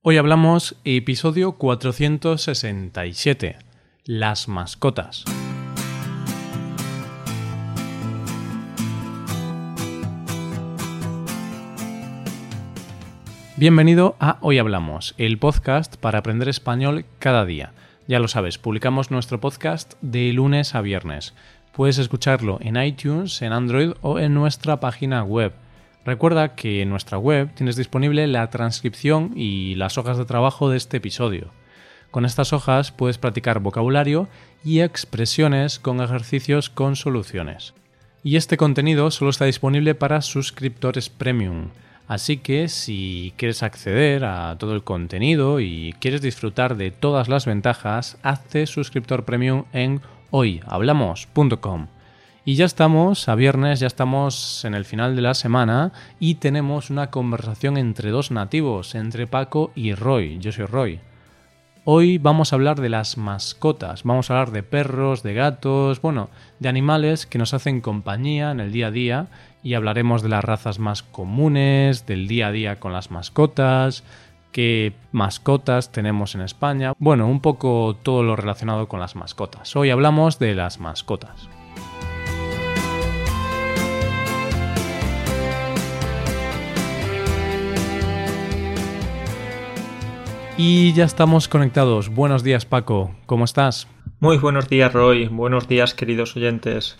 Hoy hablamos episodio 467, las mascotas. Bienvenido a Hoy Hablamos, el podcast para aprender español cada día. Ya lo sabes, publicamos nuestro podcast de lunes a viernes. Puedes escucharlo en iTunes, en Android o en nuestra página web Recuerda que en nuestra web tienes disponible la transcripción y las hojas de trabajo de este episodio. Con estas hojas puedes practicar vocabulario y expresiones con ejercicios con soluciones. Y este contenido solo está disponible para suscriptores premium. Así que si quieres acceder a todo el contenido y quieres disfrutar de todas las ventajas, hazte suscriptor premium en hoyhablamos.com. Y ya estamos a viernes, ya estamos en el final de la semana y tenemos una conversación entre dos nativos, entre Paco y Roy. Yo soy Roy. Hoy vamos a hablar de las mascotas, vamos a hablar de perros, de gatos, bueno, de animales que nos hacen compañía en el día a día y hablaremos de las razas más comunes, del día a día con las mascotas, qué mascotas tenemos en España, bueno, un poco todo lo relacionado con las mascotas. Hoy hablamos de las mascotas. Y ya estamos conectados. Buenos días, Paco. ¿Cómo estás? Muy buenos días, Roy. Buenos días, queridos oyentes.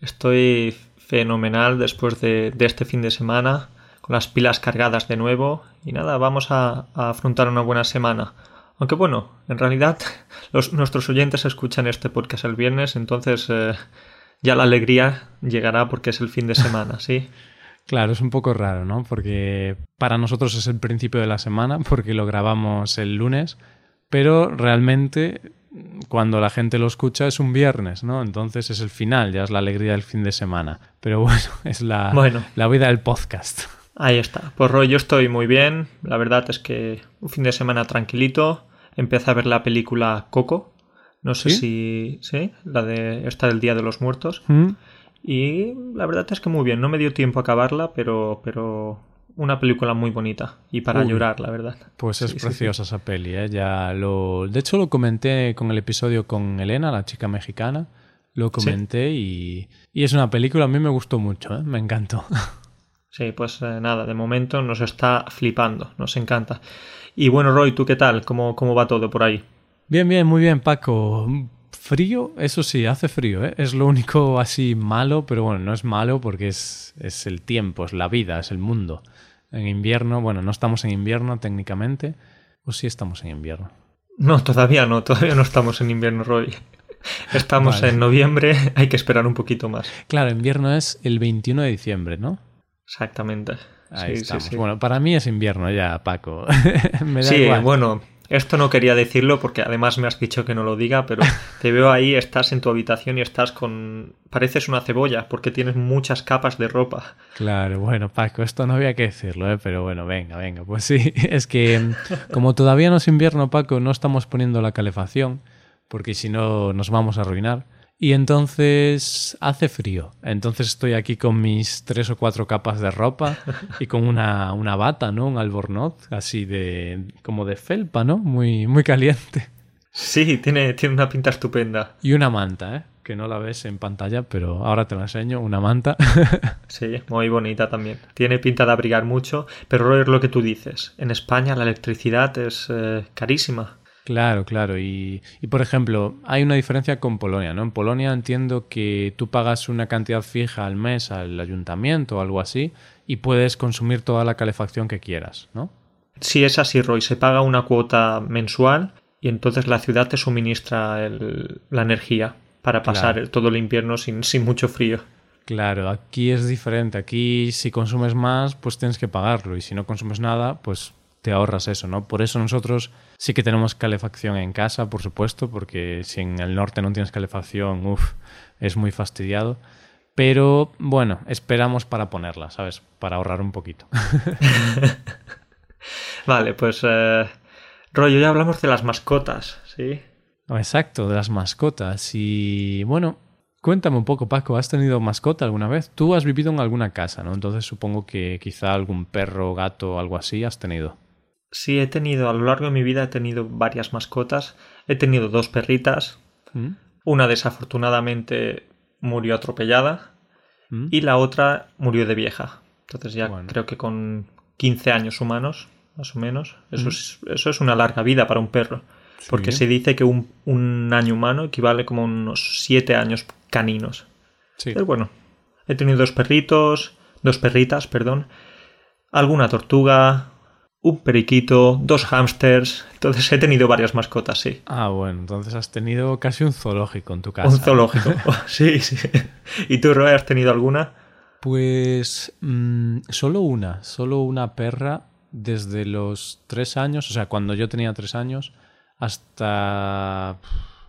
Estoy fenomenal después de, este fin de semana, con las pilas cargadas de nuevo. Y nada, vamos a, afrontar una buena semana. Aunque bueno, en realidad nuestros oyentes escuchan este podcast el viernes, entonces eh, ya la alegría llegará porque es el fin de semana, ¿sí? Claro, es un poco raro, ¿no? Porque para nosotros es el principio de la semana, porque lo grabamos el lunes, pero realmente cuando la gente lo escucha es un viernes, ¿no? Entonces es el final, ya es la alegría del fin de semana. Pero bueno, es la, la vida del podcast. Ahí está. Pues Roy, yo estoy muy bien. La verdad es que un fin de semana tranquilito. Empecé a ver la película Coco. No sé si. Sí, la de esta del Día de los Muertos. Mm. Y la verdad es que muy bien, no me dio tiempo a acabarla, pero, pero una película muy bonita y para llorar, la verdad. Pues es preciosa esa peli, ¿eh? Ya lo... De hecho lo comenté con el episodio con Elena, la chica mexicana, lo comenté y, y, es una película, a mí me gustó mucho, ¿eh? me encantó. Sí, pues eh, nada, de momento nos está flipando, nos encanta. Y bueno, Roy, ¿tú qué tal? ¿Cómo, cómo va todo por ahí? Bien, bien, muy bien, Paco Frío, eso sí, hace frío, ¿eh? es lo único así malo, pero bueno, no es malo porque es, es el tiempo, es la vida, es el mundo. En invierno, bueno, no estamos en invierno técnicamente, o sí estamos en invierno. No, todavía no, todavía no estamos en invierno, Roy. Estamos en noviembre, hay que esperar un poquito más. Claro, invierno es el 21 de diciembre, ¿no? Exactamente. Ahí estamos. Bueno, para mí es invierno ya, Paco. Me da sí, bueno, esto no quería decirlo porque además me has dicho que no lo diga, pero te veo ahí, estás en tu habitación y estás con... pareces una cebolla porque tienes muchas capas de ropa. Claro, bueno, Paco, esto no había que decirlo, ¿eh? pero bueno, venga, venga, pues sí, es que mm, como todavía no es invierno, Paco, no estamos poniendo la calefacción porque si no nos vamos a arruinar. Y entonces hace frío. Entonces estoy aquí con mis tres o cuatro capas de ropa y con una, una bata, ¿no? Un albornoz así de como de felpa, ¿no? Muy, muy caliente. Sí, tiene, tiene una pinta estupenda. Y una manta, ¿eh? Que no la ves en pantalla, pero ahora te la enseño, una manta. sí, muy bonita también. Tiene pinta de abrigar mucho, pero es lo que tú dices. En España la electricidad es eh, carísima. Claro, claro. Y, y, por ejemplo, hay una diferencia con Polonia, ¿no? En Polonia entiendo que tú pagas una cantidad fija al mes al ayuntamiento o algo así y puedes consumir toda la calefacción que quieras, ¿no? Sí, es así, Roy. Se paga una cuota mensual y entonces la ciudad te suministra la energía para pasar todo el invierno sin, sin mucho frío. Claro, aquí es diferente. Aquí si consumes más, pues tienes que pagarlo y si no consumes nada, pues te ahorras eso, ¿no? Por eso nosotros sí que tenemos calefacción en casa, por supuesto, porque si en el norte no tienes calefacción, uff, es muy fastidiado. Pero bueno, esperamos para ponerla, ¿sabes? Para ahorrar un poquito. vale, pues eh, rollo, ya hablamos de las mascotas, ¿sí? Exacto, de las mascotas. Y bueno, cuéntame un poco, Paco, ¿has tenido mascota alguna vez? Tú has vivido en alguna casa, ¿no? Entonces supongo que quizá algún perro, gato, algo así has tenido. Sí, he tenido, a lo largo de mi vida he tenido varias mascotas. He tenido dos perritas. ¿Mm? Una desafortunadamente murió atropellada ¿Mm? y la otra murió de vieja. Entonces ya Bueno. creo que con 15 años humanos, más o menos. Eso, Mm. es, eso es una larga vida para un perro. Porque se dice que un, un año humano equivale como a unos 7 años caninos. Sí. Pero bueno, he tenido dos perritos, dos perritas, perdón, alguna tortuga, un periquito, dos hámsters. Entonces he tenido varias mascotas, sí. Ah, bueno, entonces has tenido casi un zoológico en tu casa. Un zoológico. sí, sí. ¿Y tú, Roy, has tenido alguna? Pues mm, solo una, solo una perra desde los tres años, o sea, cuando yo tenía tres años, hasta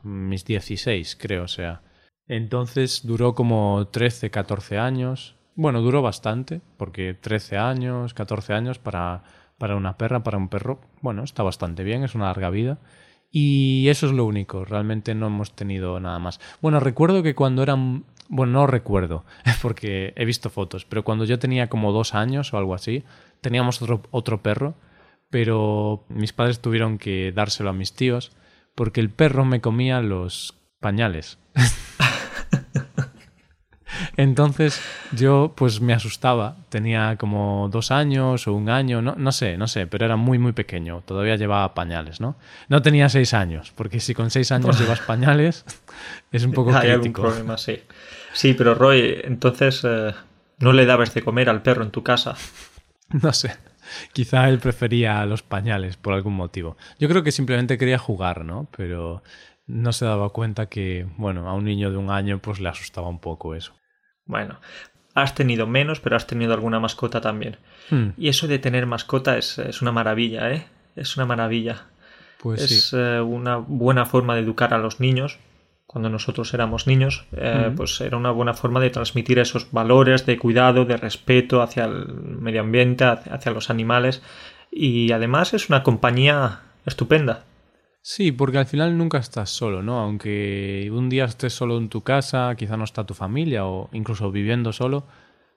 mis 16, creo, o sea. Entonces duró como 13, 14 años. Bueno, duró bastante, porque 13 años, 14 años para, para una perra, para un perro, bueno, está bastante bien, es una larga vida. Y eso es lo único, realmente no hemos tenido nada más. Bueno, recuerdo que cuando eran... Bueno, no recuerdo, porque he visto fotos, pero cuando yo tenía como dos años o algo así, teníamos otro, otro perro, pero mis padres tuvieron que dárselo a mis tíos porque el perro me comía los pañales. Entonces yo pues me asustaba, tenía como dos años o un año, no, no sé, no sé, pero era muy muy pequeño, todavía llevaba pañales, ¿no? No tenía seis años, porque si con seis años llevas pañales es un poco Hay algún crítico. problema, sí. Sí, pero Roy, entonces eh, no le dabas de comer al perro en tu casa. No sé. Quizá él prefería los pañales por algún motivo. Yo creo que simplemente quería jugar, ¿no? Pero no se daba cuenta que, bueno, a un niño de un año pues le asustaba un poco eso. Bueno, has tenido menos, pero has tenido alguna mascota también. Hmm, Y eso de tener mascota es, es una maravilla, ¿eh? Es una maravilla. Pues es sí. eh, una buena forma de educar a los niños. Cuando nosotros éramos niños, eh, Ujú. pues era una buena forma de transmitir esos valores de cuidado, de respeto hacia el medio ambiente, hacia los animales. Y además es una compañía estupenda. Sí, porque al final nunca estás solo, ¿no? Aunque un día estés solo en tu casa, quizá no está tu familia o incluso viviendo solo,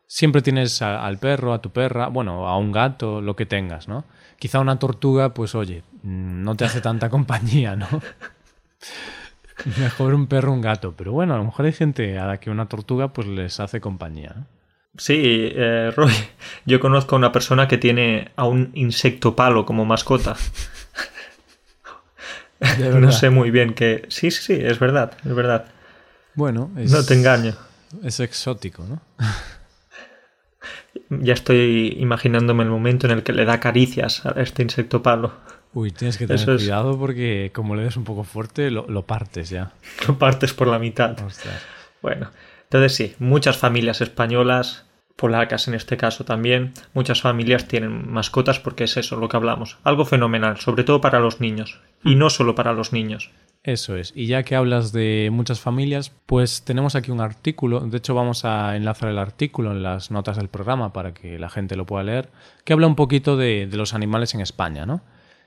siempre tienes al perro, a tu perra, bueno, a un gato, lo que tengas, ¿no? Quizá una tortuga, pues oye, no te hace tanta compañía, ¿no? Mejor un perro, un gato, pero bueno, a lo mejor hay gente a la que una tortuga pues les hace compañía. Sí, eh, Roy, yo conozco a una persona que tiene a un insecto palo como mascota. De No sé muy bien qué. Sí, sí, sí, es verdad, es verdad. Bueno, es, No te engaño. es exótico, ¿no? Ya estoy imaginándome el momento en el que le da caricias a este insecto palo. Uy, tienes que tener Eso es- cuidado porque como le des un poco fuerte, lo, lo partes ya. Lo partes por la mitad. Ostras. Bueno, entonces sí, muchas familias españolas, polacas en este caso también, muchas familias tienen mascotas porque es eso lo que hablamos. Algo fenomenal, sobre todo para los niños. Y no solo para los niños. Eso es. Y ya que hablas de muchas familias, pues tenemos aquí un artículo. De hecho, vamos a enlazar el artículo en las notas del programa para que la gente lo pueda leer, que habla un poquito de, los animales en España, ¿no?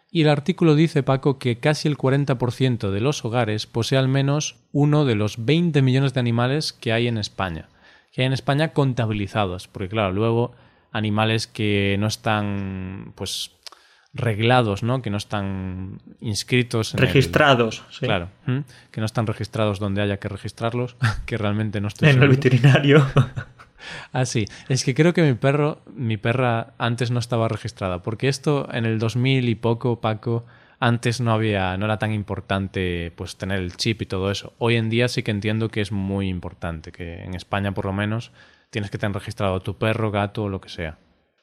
Y el artículo dice, Paco, que casi el 40% de los hogares posee al menos uno de los 20 millones de animales que hay en España. Que hay en España contabilizados, porque claro, luego animales que no están, pues, reglados, ¿no? Que no están inscritos en el- Registrados, sí. Claro, que no están registrados donde haya que registrarlos, que realmente no estoy En el veterinario. Ah, sí, es que creo que mi perro, mi perra antes no estaba registrada, porque esto en el 2000 y poco, Paco, antes no había, no era tan importante pues tener el chip y todo eso. Hoy en día sí que entiendo que es muy importante, que en España por lo menos tienes que tener registrado tu perro, gato o lo que sea.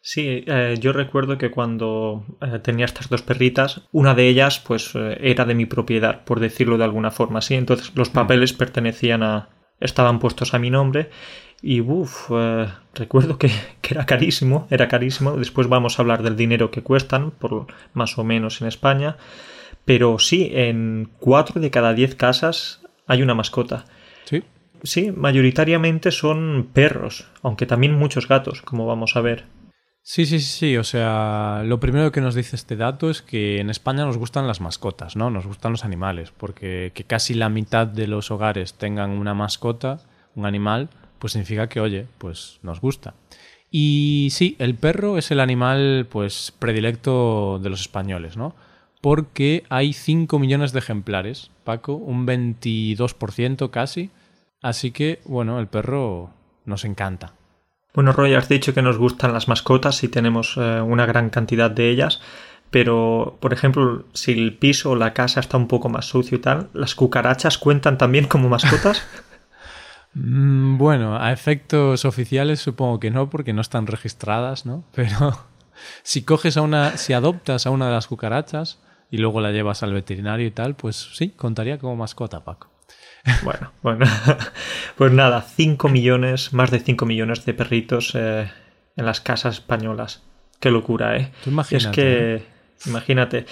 Sí, eh, yo recuerdo que cuando eh, tenía estas dos perritas, una de ellas pues eh, era de mi propiedad, por decirlo de alguna forma, sí. Entonces los papeles pertenecían a... estaban puestos a mi nombre y uff, recuerdo que, que era carísimo, era carísimo. Después vamos a hablar del dinero que cuestan, por más o menos en España. Pero sí, en cuatro de cada diez casas hay una mascota. Sí, Sí, mayoritariamente son perros, aunque también muchos gatos, como vamos a ver. Sí, sí, sí. O sea, lo primero que nos dice este dato es que en España nos gustan las mascotas, ¿no? Nos gustan los animales, porque que casi la mitad de los hogares tengan una mascota, un animal, pues significa que, oye, pues nos gusta. Y sí, el perro es el animal pues predilecto de los españoles, ¿no? Porque hay 5 millones de ejemplares, Paco, un 22% casi. Así que, bueno, el perro nos encanta. Bueno, Roy, has dicho que nos gustan las mascotas y tenemos eh, una gran cantidad de ellas, pero, por ejemplo, si el piso o la casa está un poco más sucio y tal, ¿las cucarachas cuentan también como mascotas? Mm, bueno, a efectos oficiales supongo que no, porque no están registradas, ¿no? Pero si coges a una, si adoptas a una de las cucarachas y luego la llevas al veterinario y tal, pues sí, contaría como mascota, Paco. Bueno, bueno. Pues nada, 5 millones, más de 5 millones de perritos eh, en las casas españolas. Qué locura, ¿eh? es que, ¿eh? imagínate,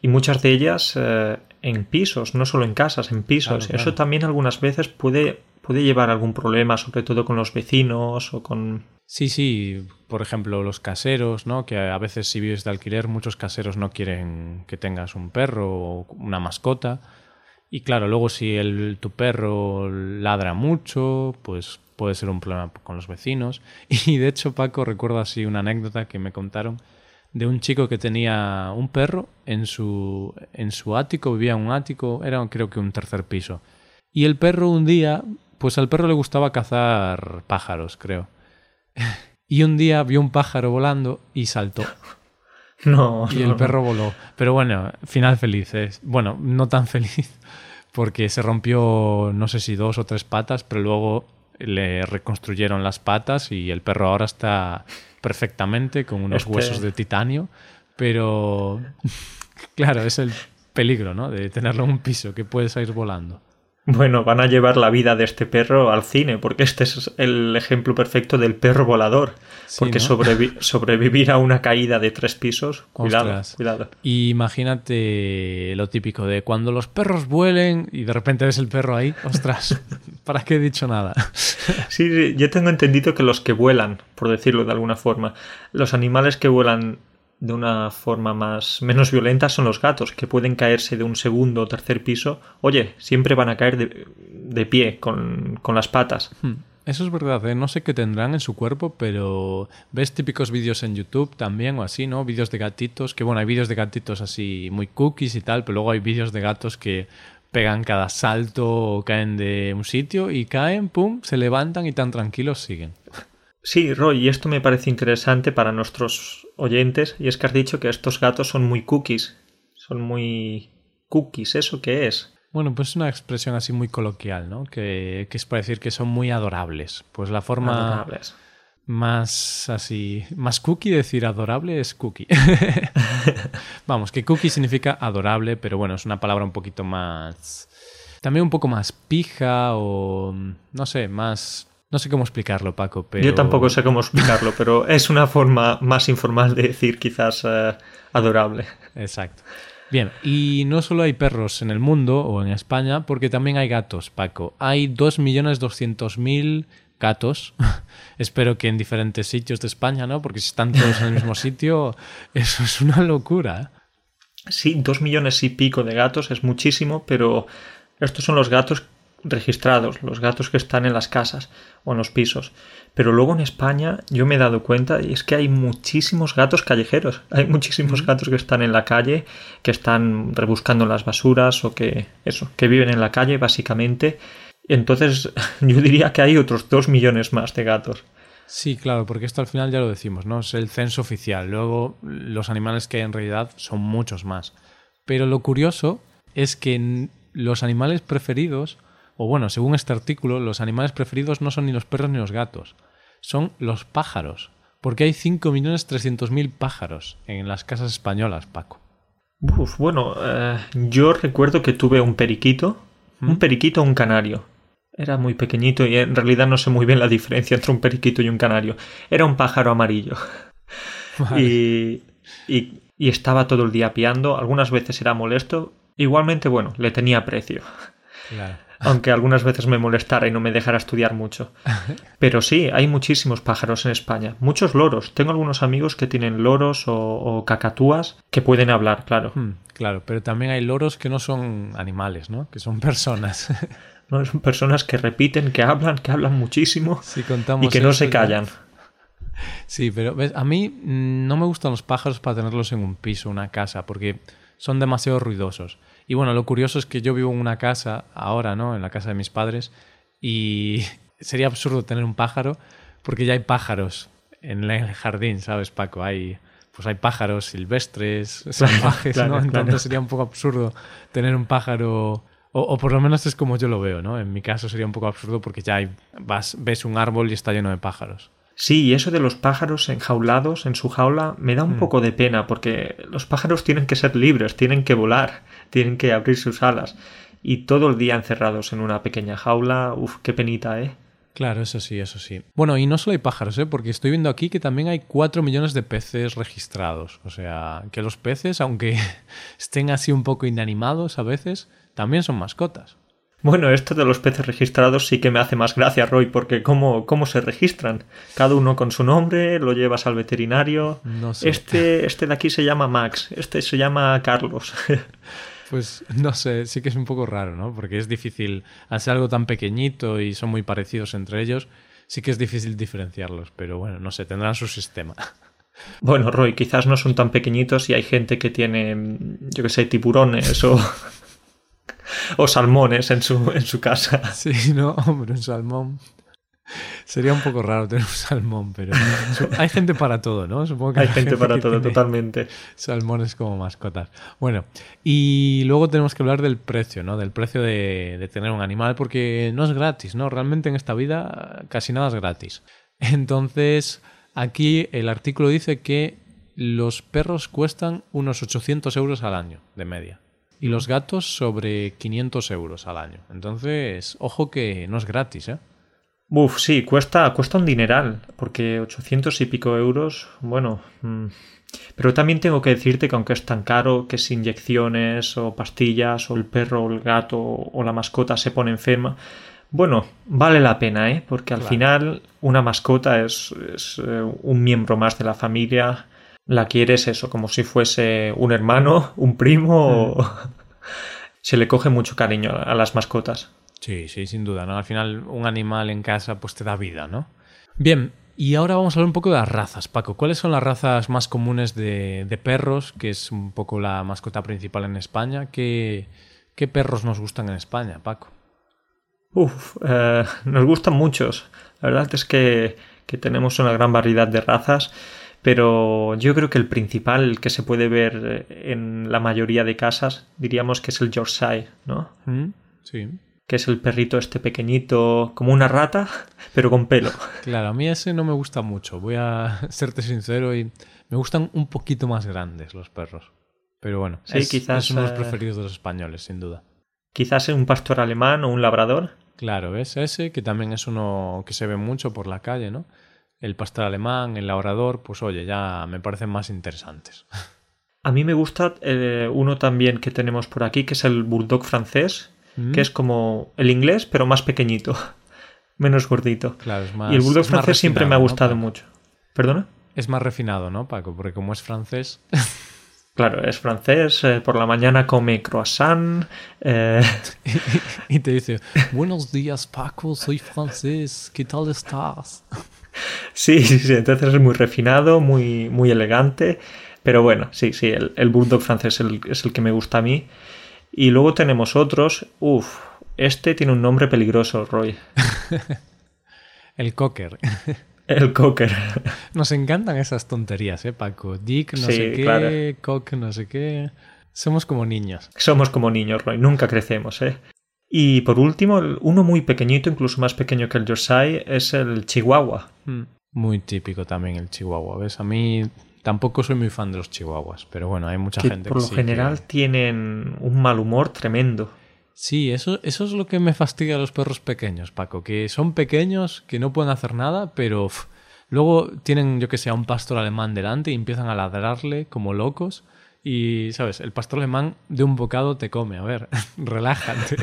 y muchas de ellas eh, en pisos, no solo en casas, en pisos. Eso también algunas veces puede, puede llevar algún problema, sobre todo con los vecinos o con... Sí, sí, por ejemplo, los caseros, ¿no? Que a veces si vives de alquiler, muchos caseros no quieren que tengas un perro o una mascota y claro, luego si el, tu perro ladra mucho, pues puede ser un problema con los vecinos. Y de hecho, Paco, recuerdo así una anécdota que me contaron de un chico que tenía un perro en su, en su ático, vivía en un ático, era creo que un tercer piso. Y el perro un día, pues al perro le gustaba cazar pájaros, creo. Y un día vio un pájaro volando y saltó. No. Y el perro voló. Pero bueno, final feliz. Bueno, no tan feliz porque se rompió no sé si dos o tres patas, pero luego le reconstruyeron las patas y el perro ahora está perfectamente con unos este huesos de titanio. Pero claro, es el peligro, ¿no? De tenerlo en un piso que puede salir volando. Bueno, van a llevar la vida de este perro al cine, porque este es el ejemplo perfecto del perro volador. porque sobrevivir a una caída de tres pisos, cuidado, cuidado. imagínate lo típico de cuando los perros vuelen y de repente ves el perro ahí, ostras, ¿para qué he dicho nada? sí, yo tengo entendido que los que vuelan, por decirlo de alguna forma, los animales que vuelan de una forma más menos violenta son los gatos, que pueden caerse de un segundo o tercer piso. Oye, siempre van a caer de, pie, con, las patas. Hmm. Eso es verdad, ¿eh? no sé qué tendrán en su cuerpo, pero ves típicos vídeos en YouTube también o así, ¿no? Vídeos de gatitos, que bueno, hay vídeos de gatitos así muy cookies y tal, pero luego hay vídeos de gatos que pegan cada salto o caen de un sitio y caen, pum, se levantan y tan tranquilos siguen. Sí, Roy, y esto me parece interesante para nuestros oyentes, y es que has dicho que estos gatos son muy cookies. Son muy cookies, ¿eso qué es? Bueno, pues es una expresión así muy coloquial, ¿no? Que, es para decir que son muy adorables. Pues la forma más así, más cookie decir adorable es cookie. Vamos, que cookie significa adorable, pero bueno, es una palabra un poquito más... También un poco más pija o, no sé, más no sé cómo explicarlo, Paco, pero... Yo tampoco sé cómo explicarlo, pero es una forma más informal de decir quizás eh, adorable. Exacto. Bien, y no solo hay perros en el mundo o en España, porque también hay gatos, Paco. Hay 2.200.000 gatos. Espero que en diferentes sitios de España, ¿no? Porque si están todos en el mismo sitio, eso es una locura. Sí, dos millones y pico de gatos es muchísimo, pero estos son los gatos registrados, los gatos que están en las casas o en los pisos. Pero luego en España yo me he dado cuenta y es que hay muchísimos gatos callejeros. Hay muchísimos gatos que están en la calle, que están rebuscando las basuras o que eso, que viven en la calle básicamente. Entonces yo diría que hay otros dos millones más de gatos. Sí, claro, porque esto al final ya lo decimos, ¿no? Es el censo oficial. Luego los animales que hay en realidad son muchos más. Pero lo curioso es que los animales preferidos o bueno, según este artículo, los animales preferidos no son ni los perros ni los gatos, son los pájaros, porque hay 5.300.000 pájaros en las casas españolas, Paco. Uf, bueno, eh, yo recuerdo que tuve un periquito, un ¿Mm? periquito o un canario. Era muy pequeñito y en realidad no sé muy bien la diferencia entre un periquito y un canario. Era un pájaro amarillo. Y, y, y estaba todo el día piando. Algunas veces era molesto. Igualmente, bueno, le tenía precio. Claro aunque algunas veces me molestara y no me dejara estudiar mucho. Pero sí, hay muchísimos pájaros en España, muchos loros. Tengo algunos amigos que tienen loros o, cacatúas que pueden hablar, claro. Hmm, claro, pero también hay loros que no son animales, ¿no? Que son personas. no, son personas que repiten, que hablan, que hablan muchísimo y que no se callan. Sí, pero ¿ves? a mí mm, no me gustan los pájaros para tenerlos en un piso, una casa, porque son demasiado ruidosos. Y bueno, lo curioso es que yo vivo en una casa ahora, ¿no? En la casa de mis padres, y sería absurdo tener un pájaro, porque ya hay pájaros en el jardín, ¿sabes, Paco? Hay, pues hay pájaros silvestres, salvajes, ¿no? Entonces sería un poco absurdo tener un pájaro o, por lo menos es como yo lo veo, ¿no? En mi caso sería un poco absurdo porque ya hay, vas, ves un árbol y está lleno de pájaros. Sí, y eso de los pájaros enjaulados en su jaula me da un mm. poco de pena porque los pájaros tienen que ser libres, tienen que volar, tienen que abrir sus alas. Y todo el día encerrados en una pequeña jaula, uff, qué penita, ¿eh? Claro, eso sí, eso sí. Bueno, y no solo hay pájaros, ¿eh? porque estoy viendo aquí que también hay 4 millones de peces registrados. O sea, que los peces, aunque estén así un poco inanimados a veces, también son mascotas. Bueno, esto de los peces registrados sí que me hace más gracia, Roy, porque ¿cómo, cómo se registran? Cada uno con su nombre, lo llevas al veterinario. No sé. Este, este de aquí se llama Max, este se llama Carlos. Pues no sé, sí que es un poco raro, ¿no? Porque es difícil, al ser algo tan pequeñito y son muy parecidos entre ellos, sí que es difícil diferenciarlos, pero bueno, no sé, tendrán su sistema. Bueno, Roy, quizás no son tan pequeñitos y hay gente que tiene, yo que sé, tiburones o o salmones en su, en su casa. Sí, no, hombre, un salmón. Sería un poco raro tener un salmón, pero hay gente para todo, ¿no? Supongo que hay, gente, para todo, totalmente. Salmones como mascotas. Bueno, y luego tenemos que hablar del precio, ¿no? Del precio de, de tener un animal, porque no es gratis, ¿no? Realmente en esta vida casi nada es gratis. Entonces, aquí el artículo dice que los perros cuestan unos 800 euros al año, de media y los gatos sobre 500 euros al año. Entonces, ojo que no es gratis, ¿eh? Uf, sí, cuesta, cuesta un dineral, porque 800 y pico euros, bueno... Mm. Pero también tengo que decirte que aunque es tan caro, que si inyecciones o pastillas o el perro o el gato o la mascota se pone enferma, bueno, vale la pena, ¿eh? Porque al final una mascota es, es eh, un miembro más de la familia la quieres eso, como si fuese un hermano, un primo. Mm. Se le coge mucho cariño a las mascotas. Sí, sí, sin duda, ¿no? Al final, un animal en casa pues te da vida, ¿no? Bien, y ahora vamos a hablar un poco de las razas, Paco. ¿Cuáles son las razas más comunes de, perros, que es un poco la mascota principal en España? ¿Qué, qué perros nos gustan en España, Paco? Uf, eh, nos gustan muchos. La verdad es que, que tenemos una gran variedad de razas pero yo creo que el principal que se puede ver en la mayoría de casas diríamos que es el Yorkshire, ¿no? Mm, sí. Que es el perrito este pequeñito, como una rata, pero con pelo. Claro, a mí ese no me gusta mucho, voy a serte sincero y me gustan un poquito más grandes los perros. Pero bueno, sí, es, quizás, uno de los eh, preferidos de los españoles, sin duda. Quizás un pastor alemán o un labrador. Claro, es ese, que también es uno que se ve mucho por la calle, ¿no? El pastor alemán, el labrador, pues oye, ya me parecen más interesantes. A mí me gusta eh, uno también que tenemos por aquí, que es el bulldog francés, mm. que es como el inglés, pero más pequeñito, menos gordito. Claro, es más, y el bulldog francés siempre me ha gustado mucho. ¿Perdona? Es más refinado, ¿no, Paco? Porque como es francés... Claro, es francés, eh, por la mañana come croissant. Eh. y, te dice, buenos días Paco, soy francés, ¿qué tal estás? Sí, sí, sí, entonces es muy refinado, muy, muy elegante. Pero bueno, sí, sí, el, el bulldog francés es el, que me gusta a mí. Y luego tenemos otros. Uf, este tiene un nombre peligroso, Roy. el cocker. El cocker. Nos encantan esas tonterías, ¿eh, Paco? Dick, no sé qué, cock, no sé qué. Somos como niños. Somos como niños, Roy. Nunca crecemos, ¿eh? Y por último, uno muy pequeñito, incluso más pequeño que el Yorkshire, es el Chihuahua. Hmm. Muy típico también el Chihuahua. ¿Ves? A mí tampoco soy muy fan de los Chihuahuas, pero bueno, hay mucha gente por que. Por lo general tienen un mal humor tremendo. Sí, eso, eso es lo que me fastidia a los perros pequeños, Paco, que son pequeños, que no pueden hacer nada, pero luego tienen, yo que sé, un pastor alemán delante y empiezan a ladrarle como locos. Y, ¿sabes? El pastor alemán de un bocado te come. A ver, relájate.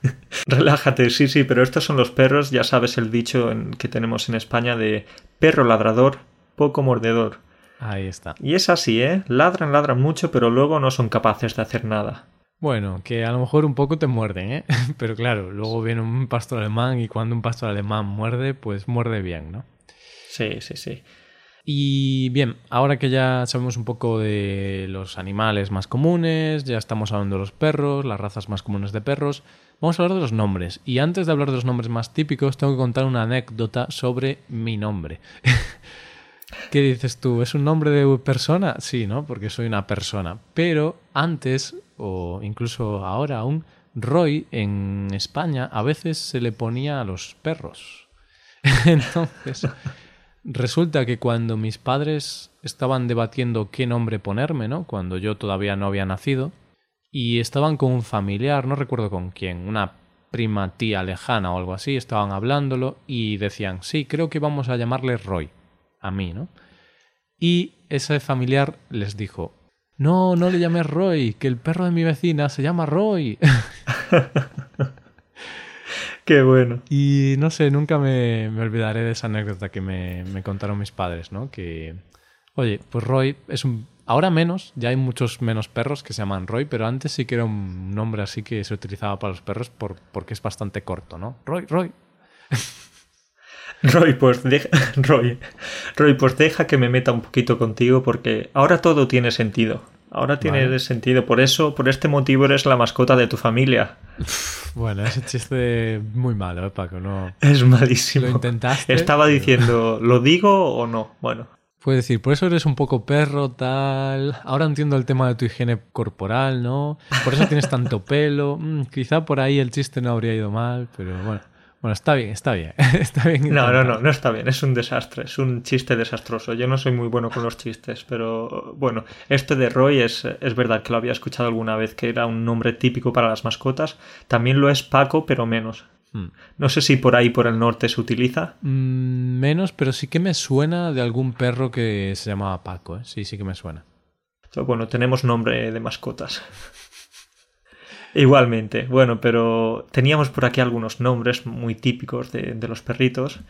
relájate, sí, sí, pero estos son los perros, ya sabes el dicho que tenemos en España de perro ladrador, poco mordedor. Ahí está. Y es así, ¿eh? Ladran, ladran mucho, pero luego no son capaces de hacer nada. Bueno, que a lo mejor un poco te muerden, ¿eh? Pero claro, luego viene un pastor alemán y cuando un pastor alemán muerde, pues muerde bien, ¿no? Sí, sí, sí. Y bien, ahora que ya sabemos un poco de los animales más comunes, ya estamos hablando de los perros, las razas más comunes de perros, vamos a hablar de los nombres. Y antes de hablar de los nombres más típicos, tengo que contar una anécdota sobre mi nombre. ¿Qué dices tú? ¿Es un nombre de persona? Sí, ¿no? Porque soy una persona. Pero antes, o incluso ahora aún, Roy en España a veces se le ponía a los perros. Entonces, Resulta que cuando mis padres estaban debatiendo qué nombre ponerme, ¿no? Cuando yo todavía no había nacido, y estaban con un familiar, no recuerdo con quién, una prima tía lejana o algo así, estaban hablándolo y decían, sí, creo que vamos a llamarle Roy, a mí, ¿no? Y ese familiar les dijo, no, no le llames Roy, que el perro de mi vecina se llama Roy. Qué bueno. Y no sé, nunca me, olvidaré de esa anécdota que me, contaron mis padres, ¿no? Que, oye, pues Roy es un... Ahora menos, ya hay muchos menos perros que se llaman Roy, pero antes sí que era un nombre así que se utilizaba para los perros por, porque es bastante corto, ¿no? Roy, Roy. Roy, pues deja, Roy, Roy, pues deja que me meta un poquito contigo porque ahora todo tiene sentido. Ahora tiene sentido. Por eso, por este motivo eres la mascota de tu familia. Bueno, ese chiste muy malo, ¿eh, Paco? No... Es malísimo. Lo intentaste. Estaba diciendo, ¿lo digo o no? Bueno. Puedes decir, por eso eres un poco perro, tal. Ahora entiendo el tema de tu higiene corporal, ¿no? Por eso tienes tanto pelo. Mm, quizá por ahí el chiste no habría ido mal, pero bueno. Bueno, está bien, está bien. está bien no, no, no, no está bien. Es un desastre. Es un chiste desastroso. Yo no soy muy bueno con los chistes, pero bueno, este de Roy es, es verdad que lo había escuchado alguna vez, que era un nombre típico para las mascotas. También lo es Paco, pero menos. Hmm. No sé si por ahí, por el norte, se utiliza. Mm, menos, pero sí que me suena de algún perro que se llamaba Paco. ¿eh? Sí, sí que me suena. bueno, tenemos nombre de mascotas. Igualmente, bueno, pero teníamos por aquí algunos nombres muy típicos de, los perritos.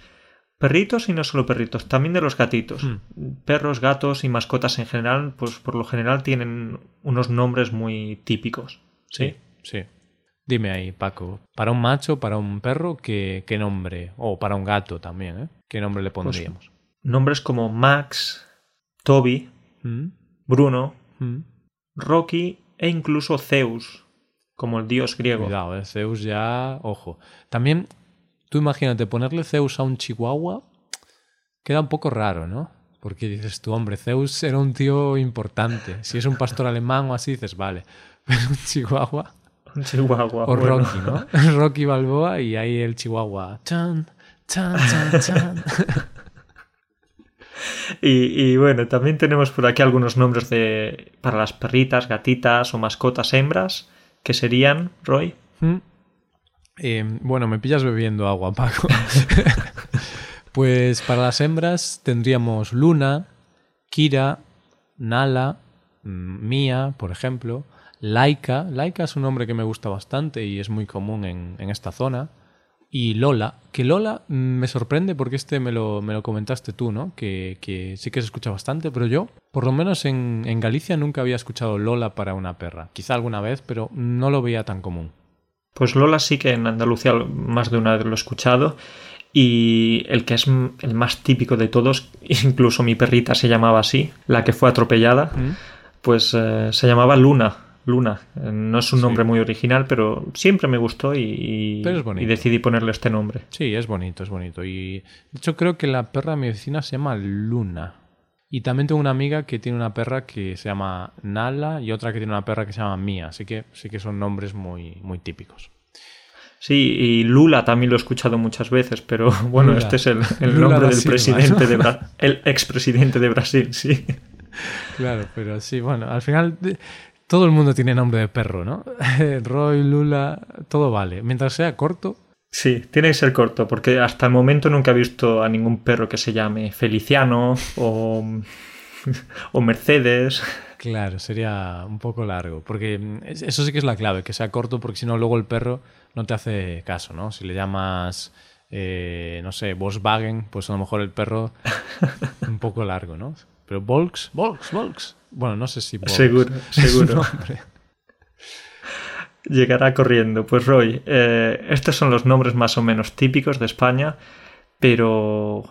Perritos y no solo perritos, también de los gatitos. Hmm. Perros, gatos y mascotas en general, pues por lo general tienen unos nombres muy típicos. Sí, sí. Dime ahí, Paco, para un macho, para un perro, ¿qué, qué nombre? O para un gato también, ¿eh? ¿Qué nombre le pues pondríamos? nombres como Max, Toby, hmm. Bruno, hmm. Rocky e incluso Zeus como el dios griego. Cuidado, ¿eh? Zeus ya, ojo. También, tú imagínate, ponerle Zeus a un chihuahua queda un poco raro, ¿no? Porque dices tú, hombre, Zeus era un tío importante. Si es un pastor alemán o así, dices, vale. Pero un chihuahua. Un chihuahua. O Rocky, ¿no? Rocky Balboa y ahí el chihuahua. Chan, chan, chan, chan. Y, y, bueno, también tenemos por aquí algunos nombres de para las perritas, gatitas o mascotas hembras que serían, Roy. Mm. Eh, bueno, me pillas bebiendo agua, Paco. pues para las hembras tendríamos Luna, Kira, Nala, mm, Mía, por ejemplo, Laika. Laika es un nombre que me gusta bastante y es muy común en, esta zona. Y Lola, que Lola me sorprende porque este me lo, me lo comentaste tú, ¿no? Que, que, sí que se escucha bastante, pero yo por lo menos en, Galicia nunca había escuchado Lola para una perra. Quizá alguna vez, pero no lo veía tan común. Pues Lola sí que en Andalucía más de una vez lo he escuchado. Y el que es el más típico de todos, incluso mi perrita se llamaba así, la que fue atropellada, ¿Mm? pues eh, se llamaba Luna. Luna. No es un nombre muy original, pero siempre me gustó y, y, decidí ponerle este nombre. Sí, es bonito, es bonito. Y de hecho creo que la perra de mi vecina se llama Luna. Y también tengo una amiga que tiene una perra que se llama Nala y otra que tiene una perra que se llama Mía. Así que sí que son nombres muy, muy típicos. Sí, y Lula también lo he escuchado muchas veces, pero bueno, este es el, nombre del presidente de Brasil, el expresidente de Brasil, sí. Claro, pero sí, bueno, al final todo el mundo tiene nombre de perro, ¿no? Roy, Lula, todo vale. Mientras sea corto, Sí, tiene que ser corto, porque hasta el momento nunca he visto a ningún perro que se llame Feliciano o, o Mercedes. Claro, sería un poco largo, porque eso sí que es la clave, que sea corto, porque si no luego el perro no te hace caso, ¿no? Si le llamas, eh, no sé, Volkswagen, pues a lo mejor el perro un poco largo, ¿no? Pero Volks, Volks, Volks. Bueno, no sé si Volks. Seguro, seguro llegará corriendo. Pues Roy, eh, estos son los nombres más o menos típicos de España, pero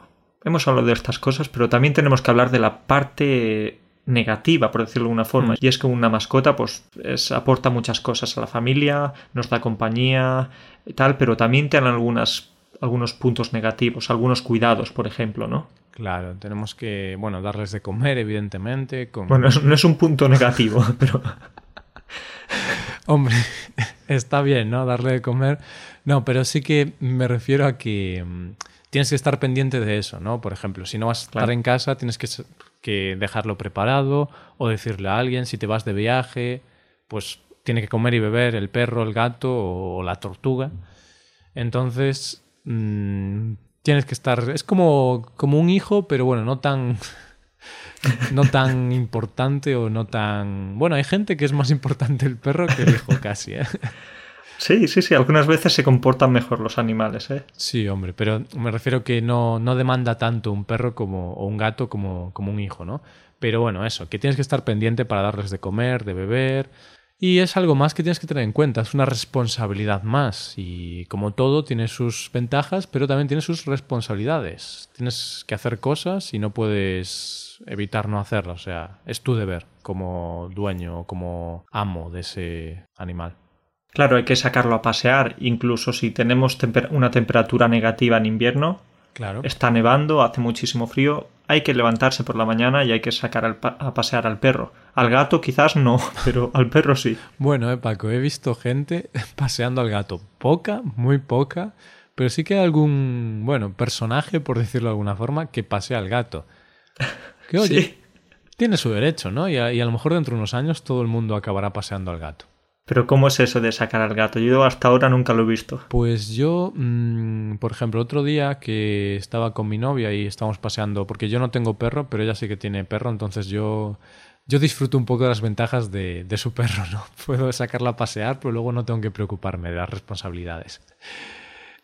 hemos hablado de estas cosas, pero también tenemos que hablar de la parte negativa, por decirlo de alguna forma. Mm. Y es que una mascota, pues, aporta muchas cosas a la familia, nos da compañía, y tal, pero también tiene algunas, algunos puntos negativos, algunos cuidados, por ejemplo, ¿no? Claro, tenemos que, bueno, darles de comer, evidentemente. Bueno, no es un punto negativo, pero... Hombre, está bien, ¿no? Darle de comer. No, pero sí que me refiero a que mm, tienes que estar pendiente de eso, ¿no? Por ejemplo, si no vas a estar en casa, tienes que, que, dejarlo preparado o decirle a alguien, si te vas de viaje, pues tiene que comer y beber el perro, el gato o, la tortuga. Entonces, mmm, tienes que estar... Es como, como un hijo, pero bueno, no tan... no tan importante o no tan... Bueno, hay gente que es más importante el perro que el hijo casi, ¿eh? Sí, sí, sí, algunas veces se comportan mejor los animales, ¿eh? Sí, hombre, pero me refiero que no, no demanda tanto un perro como, o un gato como, como un hijo, ¿no? Pero bueno, eso, que tienes que estar pendiente para darles de comer, de beber, y es algo más que tienes que tener en cuenta, es una responsabilidad más. Y como todo, tiene sus ventajas, pero también tiene sus responsabilidades. Tienes que hacer cosas y no puedes evitar no hacerlas. O sea, es tu deber como dueño como amo de ese animal. Claro, hay que sacarlo a pasear, incluso si tenemos una temperatura negativa en invierno, claro. está nevando, hace muchísimo frío, hay que levantarse por la mañana y hay que sacar a pasear al perro. Al gato quizás no, pero al perro sí. Bueno, eh, Paco, he visto gente paseando al gato. Poca, muy poca, pero sí que hay algún, bueno, personaje, por decirlo de alguna forma, que pasea al gato. Que oye, tiene su derecho, ¿no? Y a, y a lo mejor dentro de unos años todo el mundo acabará paseando al gato. Pero ¿cómo es eso de sacar al gato? Yo hasta ahora nunca lo he visto. Pues yo, mm, por ejemplo, otro día que estaba con mi novia y estábamos paseando, porque yo no tengo perro, pero ella sí que tiene perro, entonces yo, yo disfruto un poco de las ventajas de, su perro, ¿no? Puedo sacarla a pasear, pero luego no tengo que preocuparme de las responsabilidades.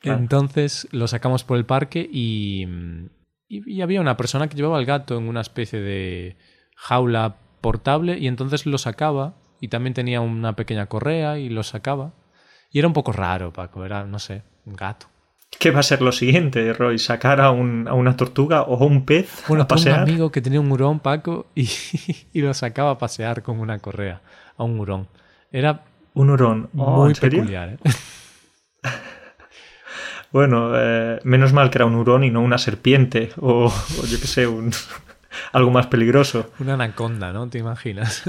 Entonces lo sacamos por el parque y, y había una persona que llevaba al gato en una especie de jaula portable y entonces lo sacaba y también tenía una pequeña correa y lo sacaba. Y era un poco raro, Paco, era, no sé, un gato. ¿Qué va a ser lo siguiente, Roy? ¿Sacar a, un, a una tortuga o a un pez bueno, a pasear? un amigo que tenía un hurón, Paco, y, y, lo sacaba a pasear con una correa a un hurón. Era un hurón oh, muy peculiar. ¿eh? bueno, eh, menos mal que era un hurón y no una serpiente o, o yo qué sé, un, algo más peligroso. Una anaconda, ¿no? ¿Te imaginas?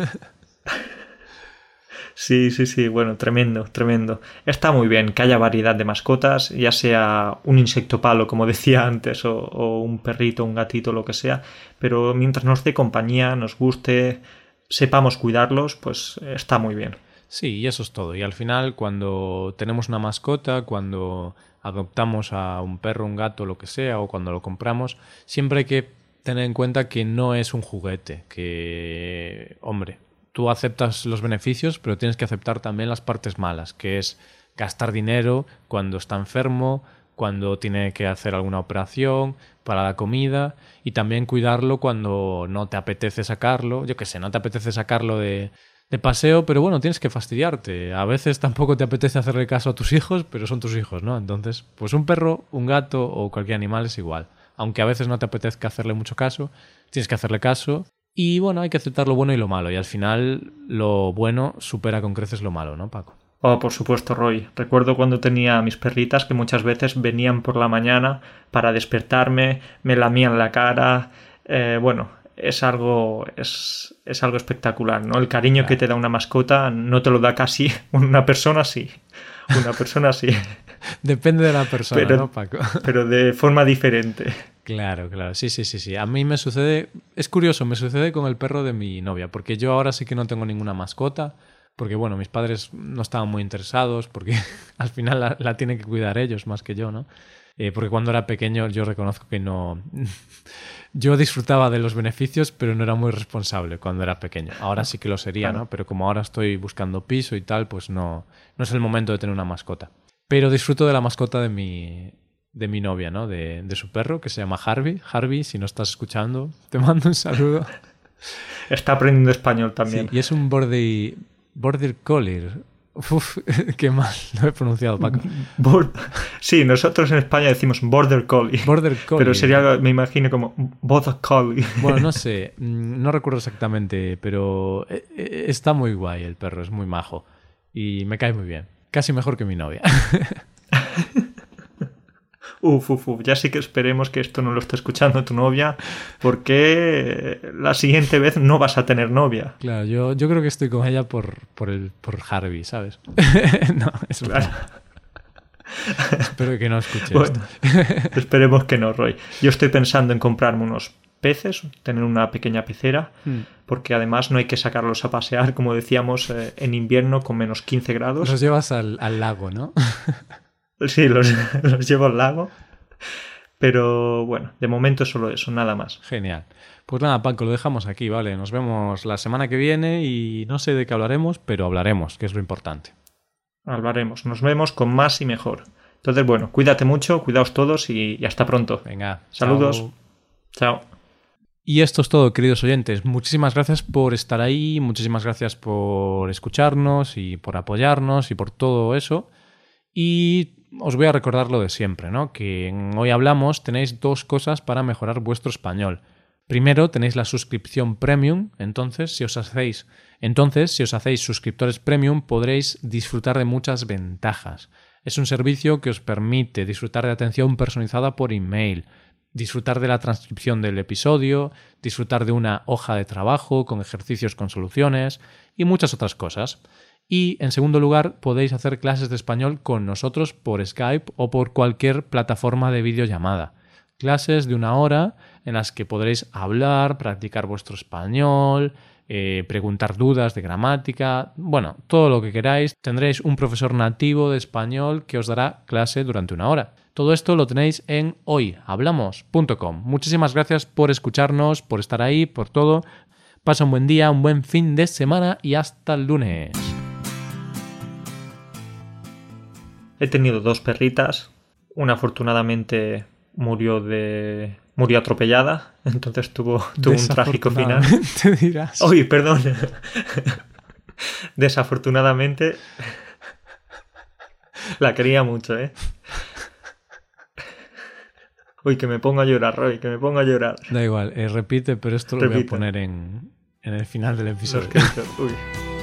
Sí, sí, sí, bueno, tremendo, tremendo. Está muy bien que haya variedad de mascotas, ya sea un insecto palo, como decía antes, o, un perrito, un gatito, lo que sea, pero mientras nos dé compañía, nos guste, sepamos cuidarlos, pues está muy bien. Sí, y eso es todo. Y al final, cuando tenemos una mascota, cuando adoptamos a un perro, un gato, lo que sea, o cuando lo compramos, siempre hay que tener en cuenta que no es un juguete, que, hombre, tú aceptas los beneficios, pero tienes que aceptar también las partes malas, que es gastar dinero cuando está enfermo, cuando tiene que hacer alguna operación, para la comida, y también cuidarlo cuando no te apetece sacarlo. Yo qué sé, no te apetece sacarlo de, de paseo, pero bueno, tienes que fastidiarte. A veces tampoco te apetece hacerle caso a tus hijos, pero son tus hijos, ¿no? Entonces, pues un perro, un gato o cualquier animal es igual. Aunque a veces no te apetezca hacerle mucho caso, tienes que hacerle caso y bueno, hay que aceptar lo bueno y lo malo. Y al final lo bueno supera con creces lo malo, ¿no, Paco? Oh, por supuesto, Roy. Recuerdo cuando tenía mis perritas que muchas veces venían por la mañana para despertarme, me lamían la cara. Eh, bueno, es algo, es, es, algo espectacular, ¿no? El cariño que te da una mascota no te lo da casi una persona, sí. Una persona, sí. Depende de la persona, ¿no, Paco? pero de forma diferente. Claro, claro. Sí, sí, sí, sí. A mí me sucede. Es curioso, me sucede con el perro de mi novia, porque yo ahora sí que no tengo ninguna mascota. Porque, bueno, mis padres no estaban muy interesados, porque al final la, tienen que cuidar ellos más que yo, ¿no? Eh, porque cuando era pequeño yo reconozco que no. yo disfrutaba de los beneficios, pero no era muy responsable cuando era pequeño. Ahora sí que lo sería, ¿no? Pero como ahora estoy buscando piso y tal, pues no, no es el momento de tener una mascota. Pero disfruto de la mascota de mi, de mi novia, ¿no? De, de, su perro, que se llama Harvey. Harvey, si no estás escuchando, te mando un saludo. Está aprendiendo español también. Sí, y es un border, border collie. Uf, qué mal lo he pronunciado, Paco. Sí, nosotros en España decimos border collie. Border Collie. Pero sería, me imagino, como border collie. Bueno, no sé, mm, no recuerdo exactamente, pero eh, eh, está muy guay el perro, es muy majo y me cae muy bien. Casi mejor que mi novia. Uf, uf, uf. Ya sí que esperemos que esto no lo esté escuchando tu novia, porque la siguiente vez no vas a tener novia. Claro, yo, yo creo que estoy con ella por, por, el, por Harvey, ¿sabes? no, es Claro. Espero que no escuche Bueno, esto. esperemos que no, Roy. Yo estoy pensando en comprarme unos peces, tener una pequeña pecera, Hmm. porque además no hay que sacarlos a pasear, como decíamos, eh, en invierno con menos 15 grados. Los llevas al, al lago, ¿no? Sí, los, los llevo al lago. Pero bueno, de momento solo eso, nada más. Genial. Pues nada, Paco, lo dejamos aquí, ¿vale? Nos vemos la semana que viene y no sé de qué hablaremos, pero hablaremos, que es lo importante. Hablaremos, nos vemos con más y mejor. Entonces, bueno, cuídate mucho, cuidaos todos y, y hasta pronto. Venga, Saludos. chao. Chao. Y esto es todo, queridos oyentes. Muchísimas gracias por estar ahí, muchísimas gracias por escucharnos y por apoyarnos y por todo eso. Y os voy a recordar lo de siempre, ¿no? Que en Hoy Hablamos tenéis dos cosas para mejorar vuestro español. Primero tenéis la suscripción premium, entonces si os hacéis, entonces si os hacéis suscriptores premium podréis disfrutar de muchas ventajas. Es un servicio que os permite disfrutar de atención personalizada por email, disfrutar de la transcripción del episodio, disfrutar de una hoja de trabajo con ejercicios con soluciones y muchas otras cosas. Y en segundo lugar, podéis hacer clases de español con nosotros por Skype o por cualquier plataforma de videollamada. Clases de una hora en las que podréis hablar, practicar vuestro español, eh, preguntar dudas de gramática, bueno, todo lo que queráis. Tendréis un profesor nativo de español que os dará clase durante una hora. Todo esto lo tenéis en hoyhablamos.com. Muchísimas gracias por escucharnos, por estar ahí, por todo. Pasa un buen día, un buen fin de semana y hasta el lunes. He tenido dos perritas. Una afortunadamente murió de. murió atropellada. Entonces tuvo, tuvo un trágico final. Desafortunadamente dirás. Uy, perdón. Desafortunadamente. La quería mucho, ¿eh? Uy, que me pongo a llorar, Roy, que me pongo a llorar. Da igual, eh, repite, pero esto lo voy a poner en, en el final del episodio. Uy.